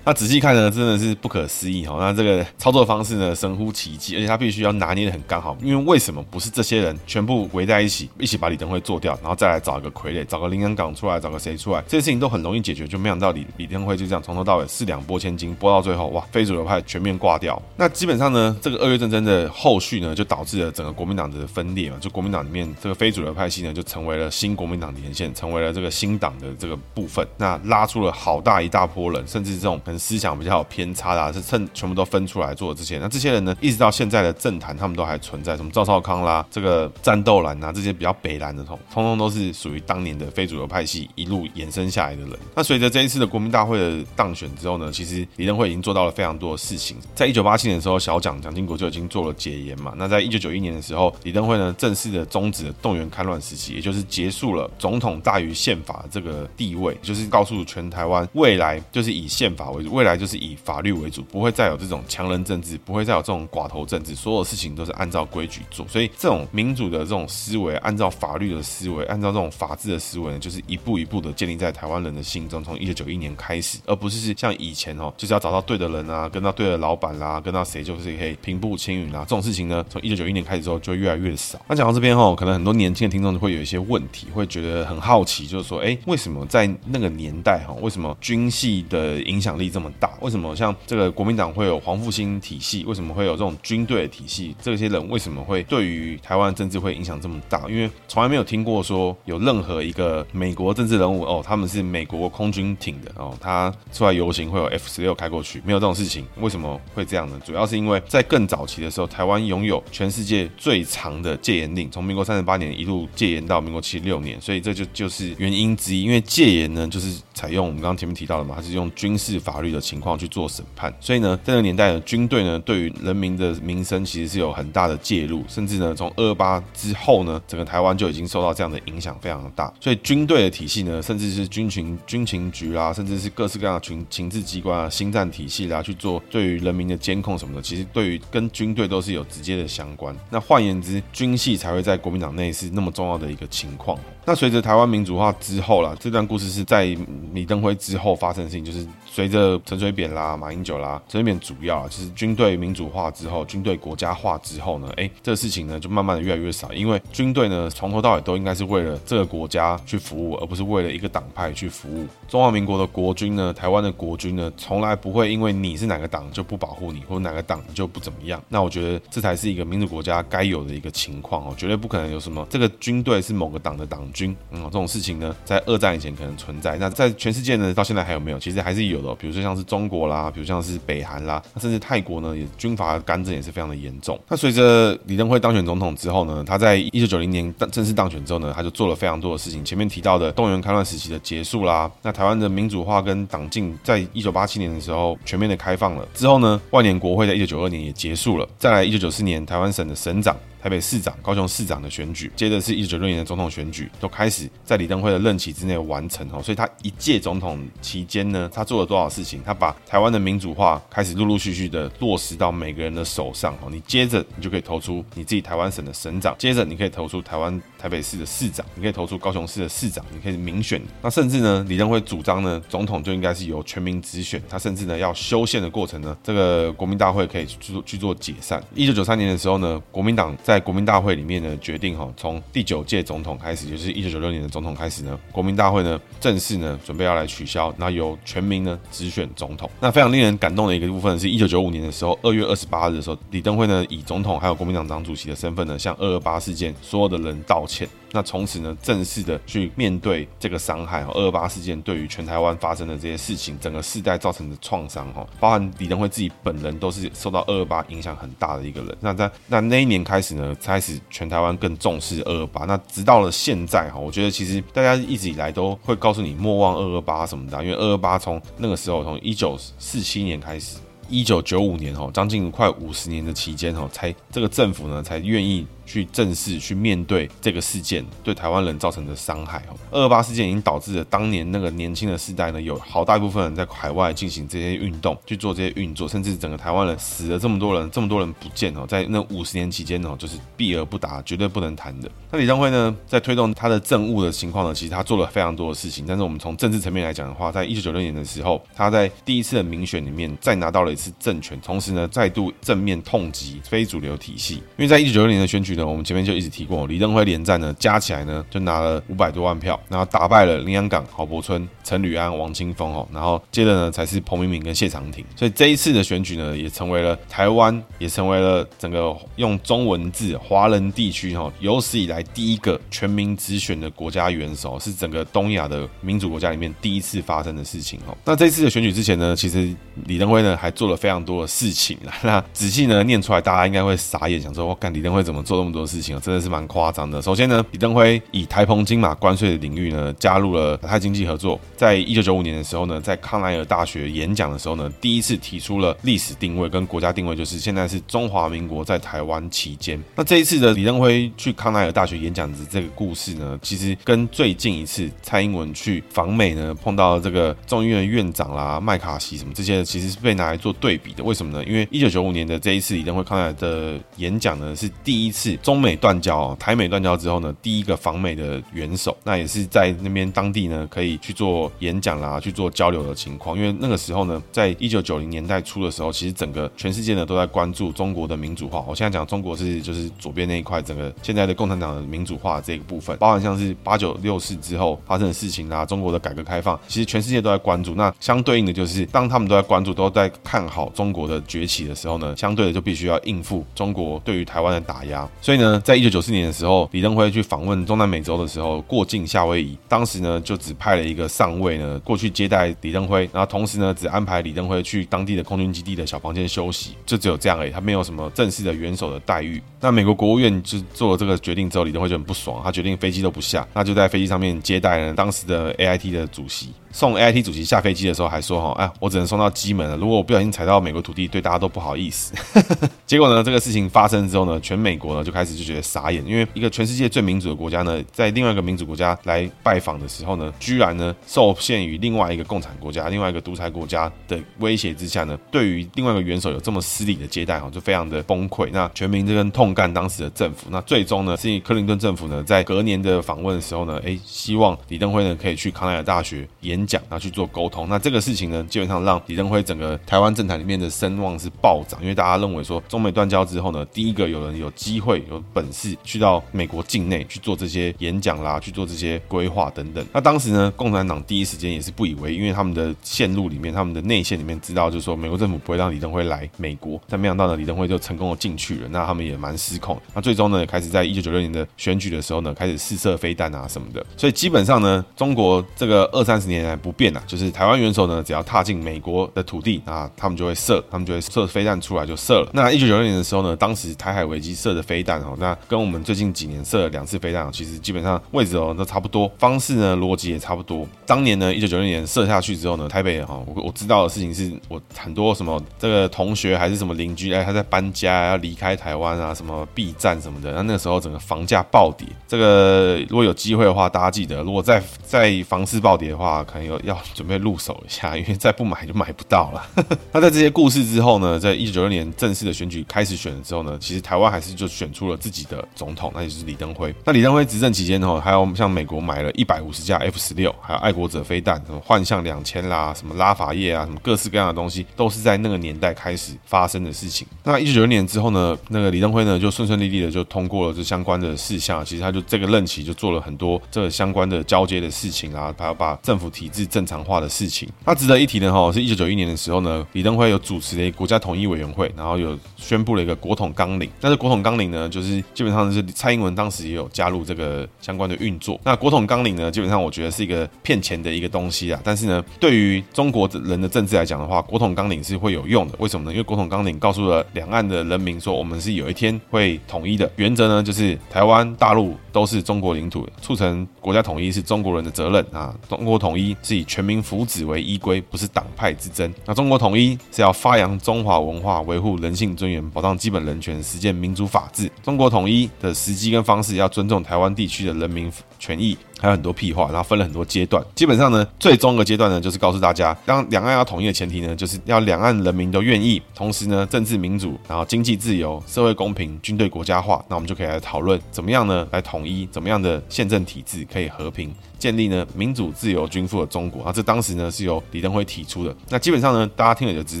那仔细看呢，真的是不可思议哈。那这个操作方式呢，神乎其技，而且他必须要拿捏得很刚好，因为为什么不是这些些人全部围在一起？一起把李登辉做掉，然后再来找一个傀儡，找个林洋港出来，找个谁出来，这些事情都很容易解决。就没想到李李登辉就这样从头到尾四两拨千斤，拨到最后，哇，非主流派全面挂掉。那基本上呢，这个二月战争的后续呢，就导致了整个国民党的分裂嘛。就国民党里面这个非主流派系呢，就成为了新国民党的连线，成为了这个新党的这个部分。那拉出了好大一大波人，甚至这种可能思想比较有偏差的，啊，是趁全部都分出来做这些。那这些人呢，一直到现在的政坛，他们都还存在，什么赵少康啦，这个战斗蓝啊。这些比较北蓝的通，通通都是属于当年的非主流派系一路衍生下来的人。那随着这一次的国民大会的当选之后呢，其实李登辉已经做到了非常多的事情。在一九八七年的时候，小蒋蒋经国就已经做了解严嘛。那在一九九一年的时候，李登辉呢正式的终止了动员戡乱时期，也就是结束了总统大于宪法这个地位，就是告诉全台湾未来就是以宪法为主，未来就是以法律为主，不会再有这种强人政治，不会再有这种寡头政治，所有事情都是按照规矩做。所以这种民主的这种思维。按照法律的思维，按照这种法治的思维呢，就是一步一步的建立在台湾人的心中。从一九九一年开始，而不是像以前哦，就是要找到对的人啊，跟到对的老板啦，跟到谁就是可以平步青云啊。这种事情呢，从一九九一年开始之后就越来越少。那讲到这边哦，可能很多年轻的听众会有一些问题，会觉得很好奇，就是说，哎，为什么在那个年代哈，为什么军系的影响力这么大？为什么像这个国民党会有黄复兴体系？为什么会有这种军队的体系？这些人为什么会对于台台湾政治会影响这么大？因为从来没有听过说有任何一个美国政治人物哦，他们是美国空军挺的哦，他出来游行会有 F 十六开过去，没有这种事情。为什么会这样呢？主要是因为在更早期的时候，台湾拥有全世界最长的戒严令，从民国三十八年一路戒严到民国七六年，所以这就就是原因之一。因为戒严呢，就是采用我们刚刚前面提到的嘛，它是用军事法律的情况去做审判，所以呢，在那个年代的军队呢，对于人民的民生其实是有很大的介入，甚至呢，从二八之后呢，整个台湾就已经受到这样的影响非常的大，所以军队的体系呢，甚至是军情军情局啦，甚至是各式各样的情情治机关啊、心战体系啦，去做对于人民的监控什么的，其实对于跟军队都是有直接的相关。那换言之，军系才会在国民党内是那么重要的一个情况。那随着台湾民主化之后啦，这段故事是在李登辉之后发生的事情，就是随着陈水扁啦、马英九啦，陈水扁主要啊，就是军队民主化之后，军队国家化之后呢，哎，这个事情呢就慢慢的越来越少，因为军队呢从头到尾都应该是为了这个国家去服务，而不是为了一个党派去服务。中华民国的国军呢，台湾的国军呢，从来不会因为你是哪个党就不保护你，或者哪个党就不怎么样。那我觉得这才是一个民主国家该有的一个情况哦，绝对不可能有什么这个军队是某个党的党军，嗯，这种事情呢，在二战以前可能存在。那在全世界呢，到现在还有没有？其实还是有的。比如说像是中国啦，比如像是北韩啦，甚至泰国呢，也军阀干政也是非常的严重。那随着李登辉当选总统之后呢，他在一九九零年正式当选之后呢，他就做了非常多的事情。前面提到的动员戡乱时期的结束啦，那台湾的民主化跟党禁在一九八七年的时候全面的开放了。之后呢，万年国会在一九九二年也结束了。再来一九九四年，台湾省的省长。台北市长、高雄市长的选举，接着是一九九六年的总统选举，都开始在李登辉的任期之内完成哦。所以他一届总统期间呢，他做了多少事情？他把台湾的民主化开始陆陆续续的落实到每个人的手上哦。你接着你就可以投出你自己台湾省的省长，接着你可以投出台湾台北市的市长，你可以投出高雄市的市长，你可以民选。那甚至呢，李登辉主张呢，总统就应该是由全民直选。他甚至呢，要修宪的过程呢，这个国民大会可以去做去做解散。一九九三年的时候呢，国民党在国民大会里面呢，决定哈，从第九届总统开始，就是一九九六年的总统开始呢，国民大会呢正式呢准备要来取消，那由全民呢直选总统。那非常令人感动的一个部分是，一九九五年的时候，二月二十八日的时候，李登辉呢以总统还有国民党党主席的身份呢，向二二八事件所有的人道歉。那从此呢，正式的去面对这个伤害。二二八事件对于全台湾发生的这些事情，整个世代造成的创伤哈，包含李登辉自己本人都是受到二二八影响很大的一个人。那在那那一年开始呢，开始全台湾更重视二二八。那直到了现在哈，我觉得其实大家一直以来都会告诉你莫忘二二八什么的，因为二二八从那个时候从一九四七年开始，一九九五年哈，将近快五十年的期间哈，才这个政府呢才愿意。去正视、去面对这个事件对台湾人造成的伤害哦。二二八事件已经导致了当年那个年轻的世代呢，有好大一部分人在海外进行这些运动，去做这些运作，甚至整个台湾人死了这么多人，这么多人不见哦，在那五十年期间哦，就是避而不答，绝对不能谈的。那李登辉呢，在推动他的政务的情况呢，其实他做了非常多的事情。但是我们从政治层面来讲的话，在一九九六年的时候，他在第一次的民选里面再拿到了一次政权，同时呢，再度正面痛击非主流体系。因为在一九九六年的选举。我们前面就一直提过，李登辉连战呢，加起来呢就拿了五百多万票，然后打败了林洋港、郝柏村、陈履安、王清峰哦，然后接着呢才是彭明敏跟谢长廷，所以这一次的选举呢，也成为了台湾，也成为了整个用中文字华人地区哈有史以来第一个全民直选的国家元首，是整个东亚的民主国家里面第一次发生的事情哦。那这次的选举之前呢，其实李登辉呢还做了非常多的事情，那仔细呢念出来，大家应该会傻眼，想说我干李登辉怎么做那这么多事情啊，真的是蛮夸张的。首先呢，李登辉以台澎金马关税的领域呢，加入了亚太经济合作。在一九九五年的时候呢，在康奈尔大学演讲的时候呢，第一次提出了历史定位跟国家定位，就是现在是中华民国在台湾期间。那这一次的李登辉去康奈尔大学演讲的这个故事呢，其实跟最近一次蔡英文去访美呢，碰到这个众议院院长啦、麦卡锡什么这些，其实是被拿来做对比的。为什么呢？因为一九九五年的这一次李登辉康奈尔的演讲呢，是第一次中美断交、台美断交之后呢，第一个访美的元首，那也是在那边当地呢，可以去做演讲啦，去做交流的情况。因为那个时候呢，在一九九零年代初的时候，其实整个全世界呢都在关注中国的民主化。我现在讲中国是就是左边那一块，整个现在的共产党的民主化这个部分，包含像是八九六四之后发生的事情啦，中国的改革开放，其实全世界都在关注。那相对应的就是，当他们都在关注，都在看好中国的崛起的时候呢，相对的就必须要应付中国对于台湾的打压。所以呢，在一九九四年的时候，李登辉去访问中南美洲的时候，过境夏威夷，当时呢就只派了一个上尉呢过去接待李登辉，然后同时呢只安排李登辉去当地的空军基地的小房间休息，就只有这样而已，他没有什么正式的元首的待遇。那美国国务院就做了这个决定之后，李登辉就很不爽，他决定飞机都不下，那就在飞机上面接待了当时的 AIT 的主席。送 AIT 主席下飞机的时候还说：“哈，哎，我只能送到机门了。如果我不小心踩到美国土地，对大家都不好意思。”结果呢，这个事情发生之后呢，全美国呢就开始就觉得傻眼，因为一个全世界最民主的国家呢，在另外一个民主国家来拜访的时候呢，居然呢受限于另外一个共产国家、另外一个独裁国家的威胁之下呢，对于另外一个元首有这么失礼的接待，哈，就非常的崩溃。那全民这根痛干当时的政府。那最终呢，是克林顿政府呢在隔年的访问的时候呢，哎，希望李登辉呢可以去康奈尔大学演讲，然后去做。沟通，那这个事情呢，基本上让李登辉整个台湾政坛里面的声望是暴涨，因为大家认为说中美断交之后呢，第一个有人有机会有本事去到美国境内去做这些演讲啦，去做这些规划等等。那当时呢，共产党第一时间也是不以为，因为他们的线路里面，他们的内线里面知道，就是说美国政府不会让李登辉来美国，但没想到呢，李登辉就成功的进去了，那他们也蛮失控。那最终呢，也开始在一九九六年的选举的时候呢，开始试射飞弹啊什么的。所以基本上呢，中国这个二三十年来不变啊，就是。台湾元首呢，只要踏进美国的土地啊，他们就会射，他们就会射飞弹出来就射了。那一九九六年的时候呢，当时台海危机射的飞弹哦，那跟我们最近几年射了两次飞弹，其实基本上位置哦都差不多，方式呢逻辑也差不多。当年呢，一九九六年射下去之后呢，台北哈，我我知道的事情是我很多什么这个同学还是什么邻居哎，他在搬家要离开台湾啊，什么呃，B 站什么的，那那个时候整个房价暴跌。这个如果有机会的话，大家记得，如果在在房市暴跌的话，可能有要准备。入手一下，因为再不买就买不到了。那在这些故事之后呢，在一九九六年正式的选举开始选了之后呢，其实台湾还是就选出了自己的总统，那就是李登辉。那李登辉执政期间呢，还有像美国买了一百五十架 F 十六，还有爱国者飞弹，什么幻象两千啦，什么拉法叶啊，什么各式各样的东西，都是在那个年代开始发生的事情。那一九九六年之后呢，那个李登辉呢就顺顺利利的就通过了这相关的事项。其实他就这个任期就做了很多这个相关的交接的事情啊，他要把政府体制正常化的事情。那值得一提的哈，是一九九一年的时候呢，李登辉有主持了一个国家统一委员会，然后有宣布了一个国统纲领。但是国统纲领呢，就是基本上是蔡英文当时也有加入这个相关的运作。那国统纲领呢，基本上我觉得是一个骗钱的一个东西啊。但是呢，对于中国人的政治来讲的话，国统纲领是会有用的。为什么呢？因为国统纲领告诉了两岸的人民说，我们是有一天会统一的。原则呢，就是台湾、大陆都是中国领土，促成国家统一是中国人的责任啊。中国统一是以全民福祉为依归，不是党派之争。那中国统一是要发扬中华文化，维护人性尊严，保障基本人权，实践民主法治。中国统一的时机跟方式要尊重台湾地区的人民权益。还有很多屁话，然后分了很多阶段。基本上呢，最终的阶段呢，就是告诉大家，当两岸要统一的前提呢，就是要两岸人民都愿意，同时呢，政治民主，然后经济自由，社会公平，军队国家化。那我们就可以来讨论怎么样呢，来统一，怎么样的宪政体制可以和平建立呢？民主、自由、均富的中国啊，这当时呢是由李登辉提出的。那基本上呢，大家听了就知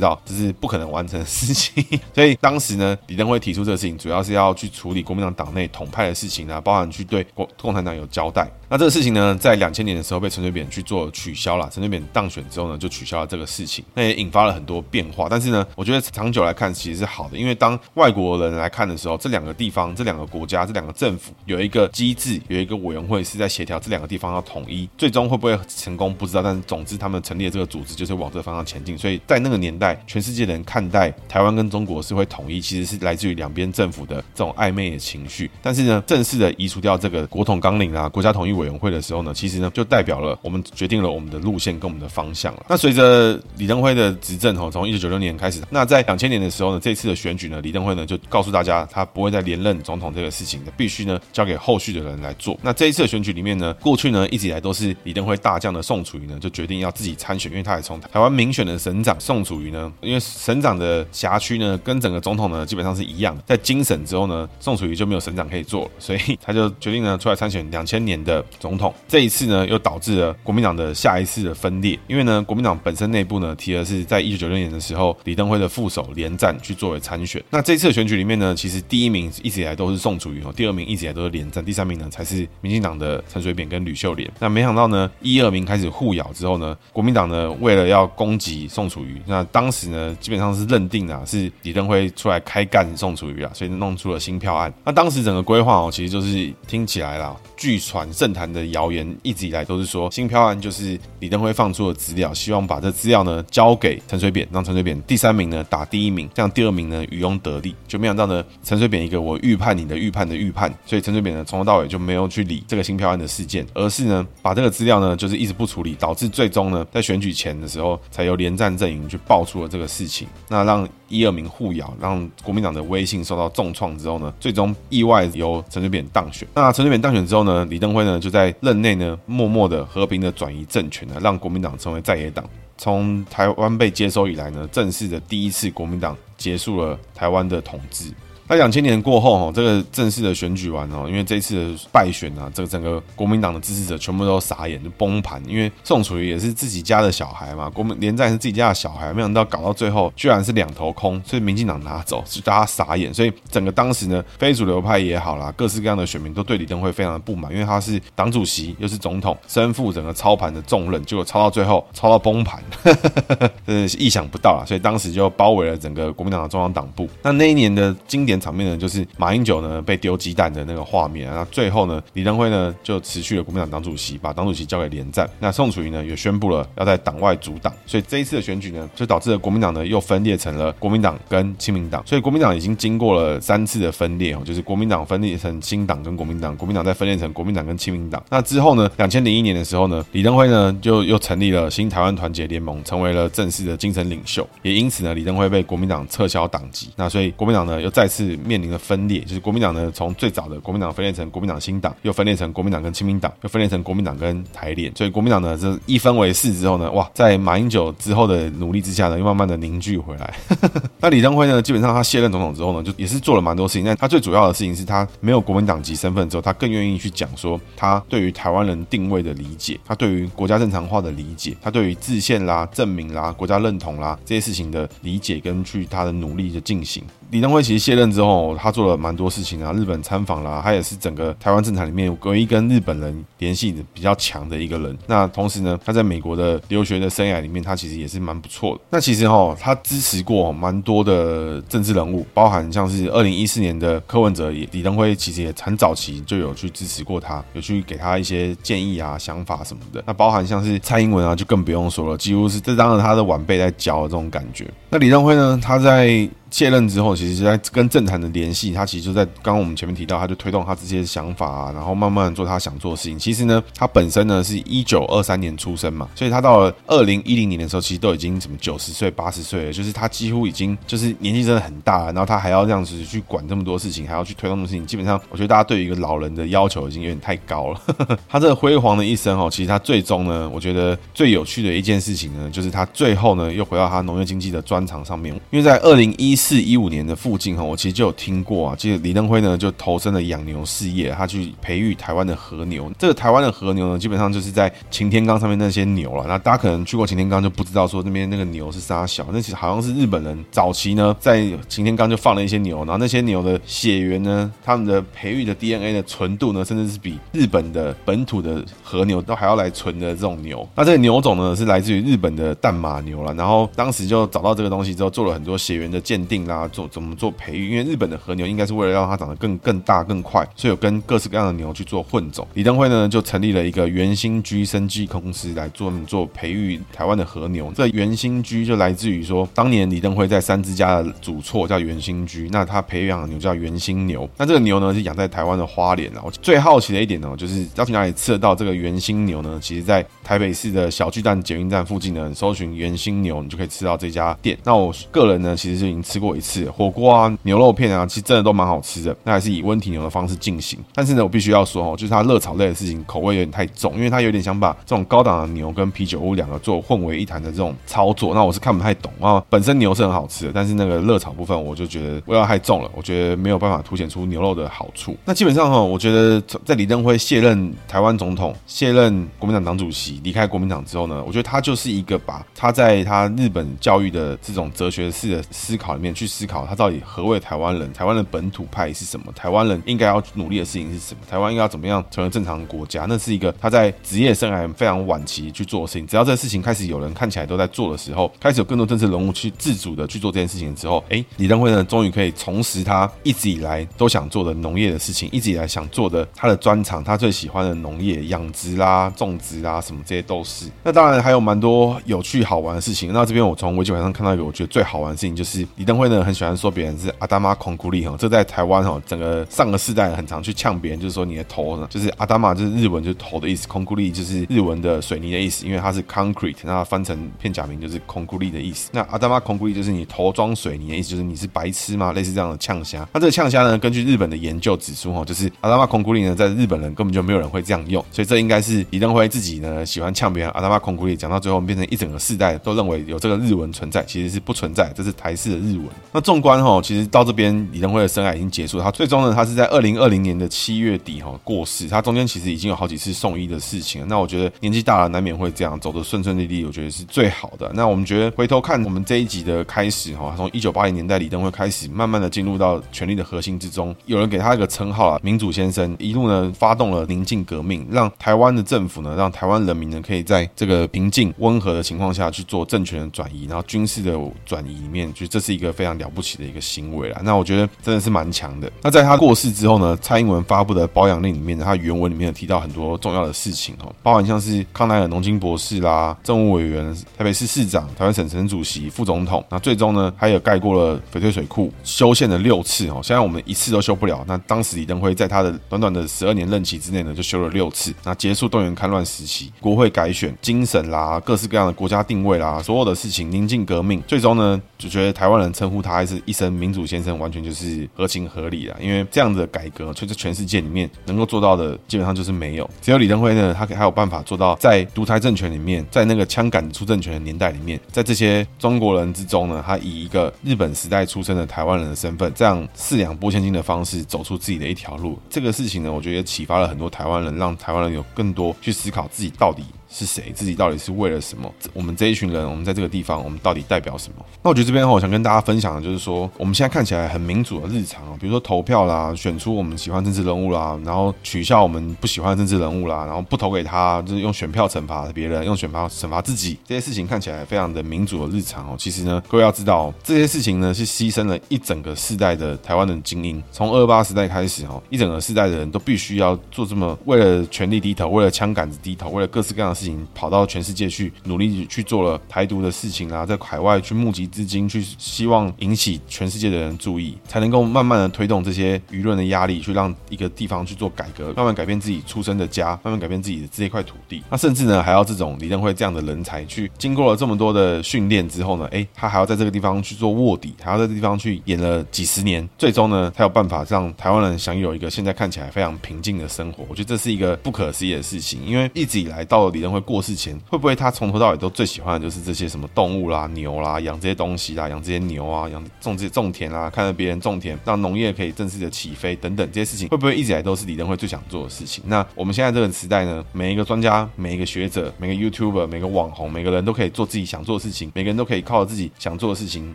道这是不可能完成的事情。所以当时呢，李登辉提出这个事情，主要是要去处理国民党党内统派的事情啊，包含去对共共产党有交代。那这个事情呢，在两千年的时候被陈水扁去做取消了。陈水扁当选之后呢，就取消了这个事情，那也引发了很多变化。但是呢，我觉得长久来看其实是好的，因为当外国人来看的时候，这两个地方、这两个国家、这两个政府有一个机制、有一个委员会是在协调这两个地方要统一。最终会不会成功不知道，但是总之他们成立的这个组织就是往这个方向前进。所以在那个年代，全世界人看待台湾跟中国是会统一，其实是来自于两边政府的这种暧昧的情绪。但是呢，正式的移除掉这个国统纲领啊、国家统一委员会的时候呢，其实呢，就代表了我们决定了我们的路线跟我们的方向了。那随着李登辉的执政哈，从一九九六年开始，那在两千年的时候呢，这次的选举呢，李登辉呢就告诉大家，他不会再连任总统这个事情的，必须呢交给后续的人来做。那这一次的选举里面呢，过去呢一直以来都是李登辉大将的宋楚瑜呢，就决定要自己参选，因为他也从台湾民选的省长宋楚瑜呢，因为省长的辖区呢跟整个总统呢基本上是一样的，在京省之后呢，宋楚瑜就没有省长可以做了，所以他就决定呢出来参选两千年的总统。这一次呢，又导致了国民党的下一次的分裂，因为呢，国民党本身内部呢提的是在一九九六年的时候，李登辉的副手连战去作为参选。那这次的选举里面呢，其实第一名一直以来都是宋楚瑜哦，第二名一直以来都是连战，第三名呢才是民进党的陈水扁跟吕秀莲。那没想到呢，一二名开始互咬之后呢，国民党呢为了要攻击宋楚瑜，那当时呢基本上是认定啊是李登辉出来开干宋楚瑜啊，所以弄出了新票案。那当时整个规划哦，其实就是听起来啦，据传政坛的谣言一直以来都是说，新票案就是李登辉放出的资料，希望把这资料呢交给陈水扁，让陈水扁第三名呢打第一名，这样第二名呢渔翁得利。就没想到呢，陈水扁一个我预判你的预判的预判，所以陈水扁呢从头到尾就没有去理这个新票案的事件，而是呢把这个资料呢就是一直不处理，导致最终呢在选举前的时候才由连战阵营去爆出了这个事情，那让一二名互咬，让国民党的威信受到重创之后呢，最终意外由陈水扁当选。那陈水扁当选之后呢，李登辉呢就在任内呢默默的和平的转移政权呢，让国民党成为在野党。从台湾被接收以来呢，正式的第一次国民党结束了台湾的统治。那两千年过后哈，这个正式的选举完哦，因为这一次的败选啊，这个整个国民党的支持者全部都傻眼，就崩盘。因为宋楚瑜也是自己家的小孩嘛，国民连战是自己家的小孩，没想到搞到最后居然是两头空，所以民进党拿走，是大家傻眼。所以整个当时呢，非主流派也好啦，各式各样的选民都对李登辉非常的不满，因为他是党主席又是总统，身负整个操盘的重任，结果操到最后操到崩盘，真的是意想不到啊！所以当时就包围了整个国民党的中央党部。那那一年的经典。场面呢，就是马英九呢被丢鸡蛋的那个画面。那最后呢，李登辉呢就辞去了国民党党主席，把党主席交给连战。那宋楚瑜呢也宣布了要在党外组党。所以这一次的选举呢，就导致了国民党呢又分裂成了国民党跟亲民党。所以国民党已经经过了三次的分裂哦，就是国民党分裂成新党跟国民党，国民党再分裂成国民党跟亲民党。那之后呢，两千零一年的时候呢，李登辉呢就又成立了新台湾团结联盟，成为了正式的精神领袖。也因此呢，李登辉被国民党撤销党籍。那所以国民党呢又再次。是面临的分裂，就是国民党呢，从最早的国民党分裂成国民党新党，又分裂成国民党跟亲民党，又分裂成国民党跟台联。所以国民党呢，这一分为四之后呢，哇，在马英九之后的努力之下呢，又慢慢的凝聚回来。那李登辉呢，基本上他卸任总统之后呢，就也是做了蛮多事情。但他最主要的事情是他没有国民党籍身份之后，他更愿意去讲说他对于台湾人定位的理解，他对于国家正常化的理解，他对于制宪啦、证明啦、国家认同啦这些事情的理解跟去他的努力的进行。李登辉其实卸任之后，他做了蛮多事情啊，日本参访啦，他也是整个台湾政坛里面唯一跟日本人联系的比较强的一个人。那同时呢，他在美国的留学的生涯里面，他其实也是蛮不错的。那其实哈，他支持过蛮多的政治人物，包含像是二零一四年的柯文哲，也李登辉其实也很早期就有去支持过他，有去给他一些建议啊、想法什么的。那包含像是蔡英文啊，就更不用说了，几乎是这当着他的晚辈在教的这种感觉。那李登辉呢，他在卸任之后，其实是在跟政坛的联系，他其实就在刚刚我们前面提到，他就推动他这些想法啊，然后慢慢做他想做的事情。其实呢，他本身呢是一九二三年出生嘛，所以他到了二零一零年的时候，其实都已经什么九十岁、八十岁了，就是他几乎已经就是年纪真的很大了。然后他还要这样子去管这么多事情，还要去推动的事情，基本上我觉得大家对于一个老人的要求已经有点太高了。他这个辉煌的一生哦，其实他最终呢，我觉得最有趣的一件事情呢，就是他最后呢又回到他农业经济的专长上面，因为在二零一四一五年的附近哈，我其实就有听过啊。其实李登辉呢就投身了养牛事业，他去培育台湾的和牛。这个台湾的和牛呢，基本上就是在擎天岗上面那些牛了。那大家可能去过擎天岗就不知道说那边那个牛是啥小，那其实好像是日本人早期呢在擎天岗就放了一些牛，然后那些牛的血缘呢，他们的培育的 DNA 的纯度呢，甚至是比日本的本土的和牛都还要来纯的这种牛。那这个牛种呢是来自于日本的淡马牛了。然后当时就找到这个东西之后，做了很多血缘的鉴定定啦。做怎么做培育？因为日本的和牛应该是为了让它长得更更大更快，所以有跟各式各样的牛去做混种。李登辉呢就成立了一个圆心居生技公司来做做培育台湾的和牛。这圆心居就来自于说，当年李登辉在三芝家的祖厝叫圆心居，那他培养的牛叫圆心牛。那这个牛呢是养在台湾的花莲。然后最好奇的一点呢，就是要去哪里吃得到这个圆心牛呢？其实，在台北市的小巨蛋捷运站附近呢，搜寻圆心牛，你就可以吃到这家店。那我个人呢，其实就已经吃吃过一次火锅啊、牛肉片啊，其实真的都蛮好吃的。那还是以温体牛的方式进行。但是呢，我必须要说哦，就是它热炒类的事情口味有点太重，因为它有点想把这种高档的牛跟啤酒屋两个做混为一谈的这种操作。那我是看不太懂啊。本身牛是很好吃的，但是那个热炒部分我就觉得味道太重了，我觉得没有办法凸显出牛肉的好处。那基本上哈，我觉得在李登辉卸任台湾总统、卸任国民党党主席、离开国民党之后呢，我觉得他就是一个把他在他日本教育的这种哲学式的思考去思考，他到底何谓台湾人，台湾的本土派是什么，台湾人应该要努力的事情是什么，台湾应该要怎么样成为正常国家。那是一个他在职业生涯非常晚期去做的事情。只要这个事情开始有人看起来都在做的时候，开始有更多政治人物去自主的去做这件事情之后，哎，李登辉呢，终于可以重拾他一直以来都想做的农业的事情，一直以来想做的他的专长，他最喜欢的农业养殖啦、种植啦什么这些都是。那当然还有蛮多有趣好玩的事情。那这边我从维基百科上看到一个我觉得最好玩的事情，就是李登辉呢很喜欢说别人是阿达玛孔古力哈，这在台湾哈整个上个世代很常去呛别人，就是说你的头呢就是阿达玛就是日文就是头的意思，孔古力就是日文的水泥的意思，因为它是 concrete，那翻成片假名就是孔古力的意思。那阿达玛孔古力就是你头装水泥的意思，就是你是白痴吗？类似这样的呛虾。那这个呛虾呢，根据日本的研究指出哈，就是阿达玛孔古力呢，在日本人根本就没有人会这样用，所以这应该是李登辉自己呢喜欢呛别人阿达玛孔古力，讲到最后变成一整个世代都认为有这个日文存在，其实是不存在，这是台式的日文。那纵观哈，其实到这边李登辉的生涯已经结束，他最终呢，他是在二零二零年的七月底哈过世，他中间其实已经有好几次送医的事情。那我觉得年纪大了难免会这样走得顺顺利利，我觉得是最好的。那我们觉得回头看我们这一集的开始哈，从一九八零年代李登辉开始，慢慢的进入到权力的核心之中，有人给他一个称号啊，民主先生，一路呢发动了宁静革命，让台湾的政府呢，让台湾人民呢可以在这个平静温和的情况下去做政权的转移，然后军事的转移里面，就这是一个非常了不起的一个行为啦。那我觉得真的是蛮强的。那在他过世之后呢，蔡英文发布的保养令里面，他原文里面有提到很多重要的事情哦，包含像是康乃尔农经博士啦，政务委员、台北市市长、台湾省省主席、副总统。那最终呢，还有盖过了翡翠水库，修宪了六次哦。现在我们一次都修不了，那当时李登辉在他的短短的十二年任期之内呢，就修了六次。那结束动员戡乱时期，国会改选、精神啦，各式各样的国家定位啦，所有的事情宁静革命，最终呢，就觉得台湾人称呼他还是一声民主先生，完全就是合情合理的。因为这样的改革，就在全世界里面能够做到的，基本上就是没有。只有李登辉呢，他还有办法做到，在独裁政权里面，在那个枪杆子出政权的年代里面，在这些中国人之中呢，他以一个日本时代出生的台湾人的身份，这样四两拨千斤的方式走出自己的一条路。这个事情呢，我觉得也启发了很多台湾人，让台湾人有更多去思考自己到底。是谁？自己到底是为了什么？我们这一群人，我们在这个地方，我们到底代表什么？那我觉得这边我想跟大家分享的就是说，我们现在看起来很民主的日常啊，比如说投票啦，选出我们喜欢政治人物啦，然后取笑我们不喜欢政治人物啦，然后不投给他，就是用选票惩罚别人，用选票惩罚自己，这些事情看起来非常的民主的日常哦。其实呢，各位要知道，这些事情呢是牺牲了一整个世代的台湾的精英，从二八时代开始哦，一整个世代的人都必须要做这么为了权力低头，为了枪杆子低头，为了各式各样的事情跑到全世界去努力去做了台独的事情啊，在海外去募集资金，去希望引起全世界的人注意，才能够慢慢的推动这些舆论的压力，去让一个地方去做改革，慢慢改变自己出生的家，慢慢改变自己的这一块土地。那甚至呢，还要这种李登辉这样的人才去经过了这么多的训练之后呢，哎，他还要在这个地方去做卧底，还要在这地方去演了几十年，最终呢，他有办法让台湾人享有一个现在看起来非常平静的生活。我觉得这是一个不可思议的事情，因为一直以来到了李登辉过世前，会不会他从头到尾都最喜欢的就是这些什么动物啦、牛啦，养这些东西啦，养这些牛啊，养种这些种田啦，看着别人种田，让农业可以正式的起飞等等这些事情，会不会一直以来都是李登辉最想做的事情？那我们现在这个时代呢，每一个专家、每一个学者、每个 YouTuber、每个网红，每个人都可以做自己想做的事情，每个人都可以靠自己想做的事情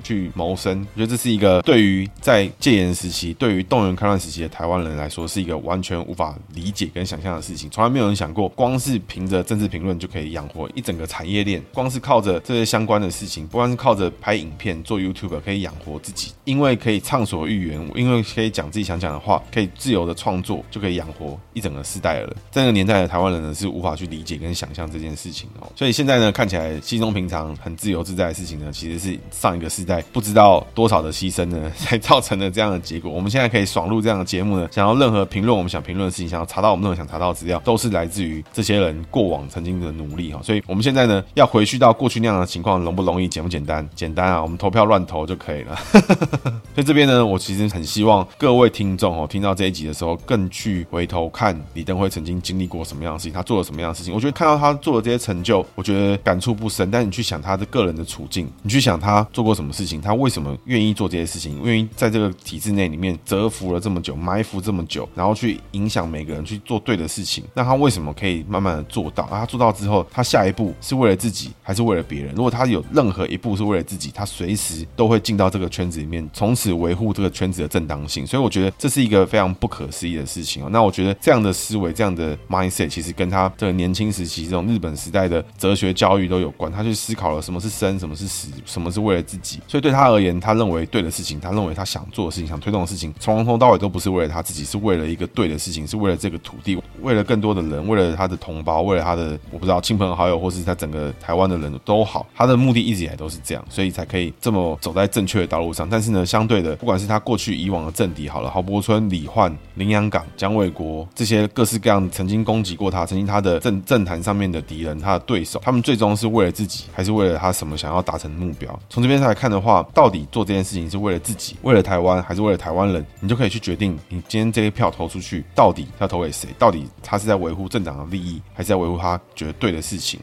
去谋生。我觉得这是一个对于在戒严时期、对于动员戡乱时期的台湾人来说，是一个完全无法理解跟想象的事情。从来没有人想过，光是凭着政治评评论就可以养活一整个产业链，光是靠着这些相关的事情，不光是靠着拍影片做 YouTube 可以养活自己，因为可以畅所欲言，因为可以讲自己想讲的话，可以自由的创作，就可以养活一整个世代了。这个年代的台湾人呢，是无法去理解跟想象这件事情哦。所以现在呢，看起来稀松平常、很自由自在的事情呢，其实是上一个世代不知道多少的牺牲呢，才造成了这样的结果。我们现在可以爽录这样的节目呢，想要任何评论我们想评论的事情，想要查到我们任何想查到的资料，都是来自于这些人过往曾经。经的努力哈。所以我们现在呢，要回去到过去那样的情况，容不容易？简不简单？简单啊，我们投票乱投就可以了。所以这边呢，我其实很希望各位听众哦，听到这一集的时候，更去回头看李登辉曾经经历过什么样的事情，他做了什么样的事情。我觉得看到他做的这些成就，我觉得感触不深。但你去想他的个人的处境，你去想他做过什么事情，他为什么愿意做这些事情，愿意在这个体制内里面蛰伏了这么久，埋伏这么久，然后去影响每个人去做对的事情，那他为什么可以慢慢的做到？啊，他做到之后，他下一步是为了自己，还是为了别人？如果他有任何一步是为了自己，他随时都会进到这个圈子里面，从此维护这个圈子的正当性。所以我觉得这是一个非常不可思议的事情哦。那我觉得这样的思维，这样的 mindset，其实跟他这个年轻时期这种日本时代的哲学教育都有关。他去思考了什么是生，什么是死，什么是为了自己。所以对他而言，他认为对的事情，他认为他想做的事情，想推动的事情，从头到尾都不是为了他自己，是为了一个对的事情，是为了这个土地，为了更多的人，为了他的同胞，为了他的我不知道亲朋好友，或是他整个台湾的人都好。他的目的一直以来都是这样，所以才可以这么走在正确的道路上。但是呢，相对的，不管是他过去以往的政敌，好了，郝柏村、李焕、林洋港、蒋纬国这些各式各样曾经攻击过他、曾经他的政政坛上面的敌人、他的对手，他们最终是为了自己，还是为了他什么想要达成的目标？从这边来看的话，到底做这件事情是为了自己，为了台湾，还是为了台湾人？你就可以去决定，你今天这些票投出去，到底要投给谁？到底他是在维护政党的利益，还是在维护他觉得对的事情？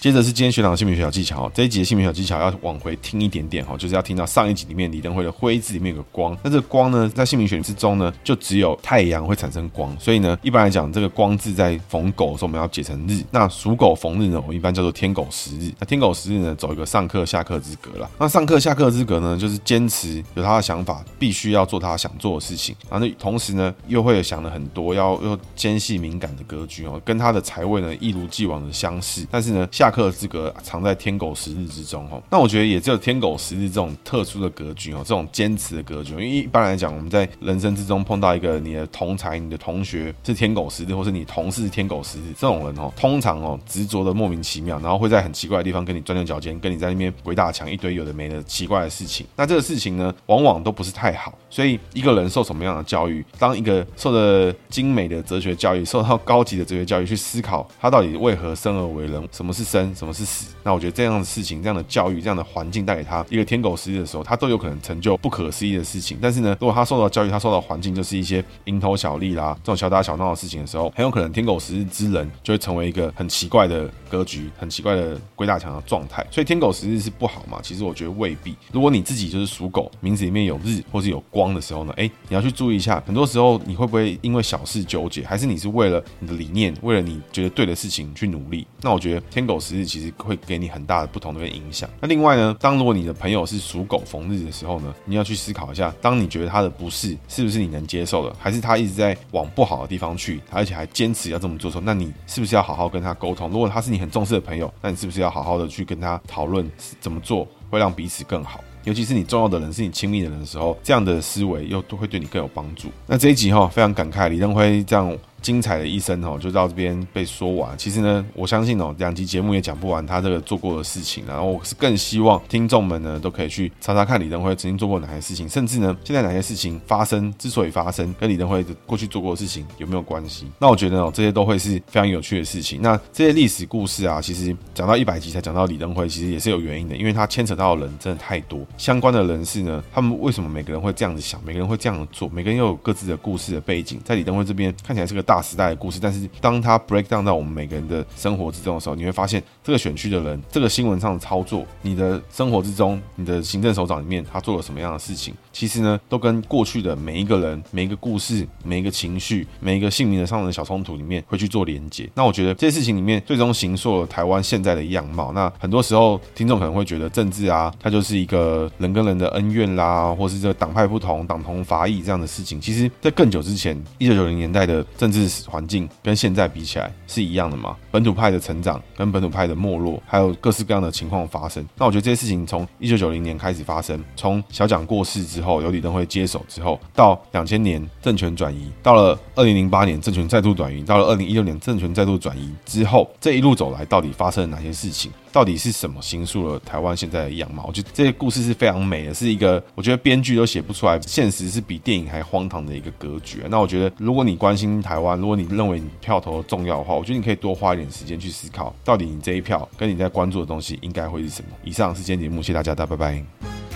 接着是今天学长的姓名学小技巧，这一集的姓名小技巧要往回听一点点哈，就是要听到上一集里面李登辉的辉字里面有个光，那这个光呢，在姓名学之中呢，就只有太阳会产生光，所以呢，一般来讲，这个光字在逢狗的时候我们要解成日，那属狗逢日呢，我们一般叫做天狗食日，那天狗食日呢，走一个上课下课之格了，那上课下课之格呢，就是坚持有他的想法，必须要做他想做的事情，然后同时呢，又会想了很多，要又纤细敏感的格局哦，跟他的财位呢一如既往的相似，但是呢，下。克之格藏在天狗食日之中哦，那我觉得也只有天狗食日这种特殊的格局哦，这种坚持的格局。因为一般来讲，我们在人生之中碰到一个你的同才、你的同学是天狗食日，或是你同事是天狗食日，这种人哦，通常哦执着的莫名其妙，然后会在很奇怪的地方跟你钻牛角尖，跟你在那边鬼打墙，一堆有的没的奇怪的事情。那这个事情呢，往往都不是太好。所以一个人受什么样的教育，当一个受的精美的哲学教育，受到高级的哲学教育，去思考他到底为何生而为人，什么是生？什么是死？那我觉得这样的事情、这样的教育、这样的环境带给他一个天狗食日的时候，他都有可能成就不可思议的事情。但是呢，如果他受到教育，他受到环境就是一些蝇头小利啦，这种小打小闹的事情的时候，很有可能天狗食日之人就会成为一个很奇怪的格局、很奇怪的鬼打墙的状态。所以天狗食日是不好嘛？其实我觉得未必。如果你自己就是属狗，名字里面有日或是有光的时候呢，哎，你要去注意一下，很多时候你会不会因为小事纠结，还是你是为了你的理念，为了你觉得对的事情去努力？那我觉得天狗食日其实会给你很大的不同的影响。那另外呢，当如果你的朋友是属狗逢日的时候呢，你要去思考一下，当你觉得他的不是是不是你能接受的，还是他一直在往不好的地方去，而且还坚持要这么做的时候，那你是不是要好好跟他沟通？如果他是你很重视的朋友，那你是不是要好好的去跟他讨论怎么做会让彼此更好？尤其是你重要的人，是你亲密的人的时候，这样的思维又都会对你更有帮助。那这一集哈，非常感慨，李登辉这样。精彩的一生哦，就到这边被说完。其实呢，我相信哦，两集节目也讲不完他这个做过的事情。然后我是更希望听众们呢，都可以去查查看李登辉曾经做过哪些事情，甚至呢，现在哪些事情发生，之所以发生，跟李登辉的过去做过的事情有没有关系？那我觉得哦，这些都会是非常有趣的事情。那这些历史故事啊，其实讲到一百集才讲到李登辉，其实也是有原因的，因为他牵扯到的人真的太多，相关的人士呢，他们为什么每个人会这样子想，每个人会这样做，每个人又有各自的故事的背景，在李登辉这边看起来是个大时代的故事，但是当他 break down 到我们每个人的生活之中的时候，你会发现这个选区的人，这个新闻上的操作，你的生活之中，你的行政首长里面，他做了什么样的事情，其实呢，都跟过去的每一个人、每一个故事、每一个情绪、每一个姓名的上的小冲突里面会去做连接。那我觉得这些事情里面，最终形塑了台湾现在的样貌。那很多时候，听众可能会觉得政治啊，它就是一个人跟人的恩怨啦，或是这个党派不同、党同伐异这样的事情。其实，在更久之前，一九九零年代的政治环境。跟现在比起来是一样的吗？本土派的成长跟本土派的没落，还有各式各样的情况发生。那我觉得这些事情从一九九零年开始发生，从小蒋过世之后，由李登辉接手之后，到两千年政权转移，到了二零零八年政权再度转移，到了二零一六年政权再度转移之后，这一路走来到底发生了哪些事情？到底是什么形塑了台湾现在的样貌？我觉得这些故事是非常美的，是一个我觉得编剧都写不出来，现实是比电影还荒唐的一个格局。那我觉得，如果你关心台湾，如果你认为你票投重要的话，我觉得你可以多花一点时间去思考，到底你这一票跟你在关注的东西应该会是什么。以上是今天节目，谢谢大家，大家拜拜。